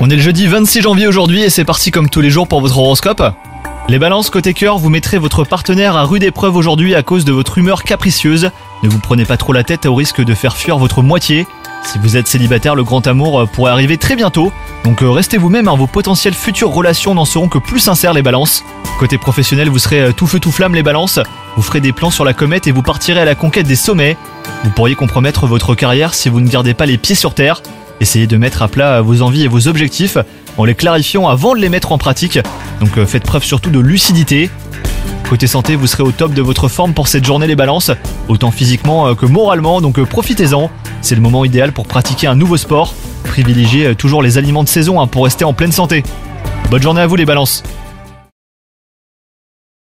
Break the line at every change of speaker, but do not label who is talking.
On est le jeudi 26 janvier aujourd'hui et c'est parti comme tous les jours pour votre horoscope. Les balances côté cœur, vous mettrez votre partenaire à rude épreuve aujourd'hui à cause de votre humeur capricieuse. Ne vous prenez pas trop la tête au risque de faire fuir votre moitié. Si vous êtes célibataire, le grand amour euh, pourrait arriver très bientôt. Donc euh, restez vous-même, hein, vos potentielles futures relations n'en seront que plus sincères les balances. Côté professionnel, vous serez euh, tout feu tout flamme les balances. Vous ferez des plans sur la comète et vous partirez à la conquête des sommets. Vous pourriez compromettre votre carrière si vous ne gardez pas les pieds sur terre. Essayez de mettre à plat vos envies et vos objectifs en les clarifiant avant de les mettre en pratique. Donc euh, faites preuve surtout de lucidité. Côté santé, vous serez au top de votre forme pour cette journée les balances, autant physiquement euh, que moralement, donc euh, profitez-en. C'est le moment idéal pour pratiquer un nouveau sport. Privilégiez toujours les aliments de saison hein, pour rester en pleine santé. Bonne journée à vous les balances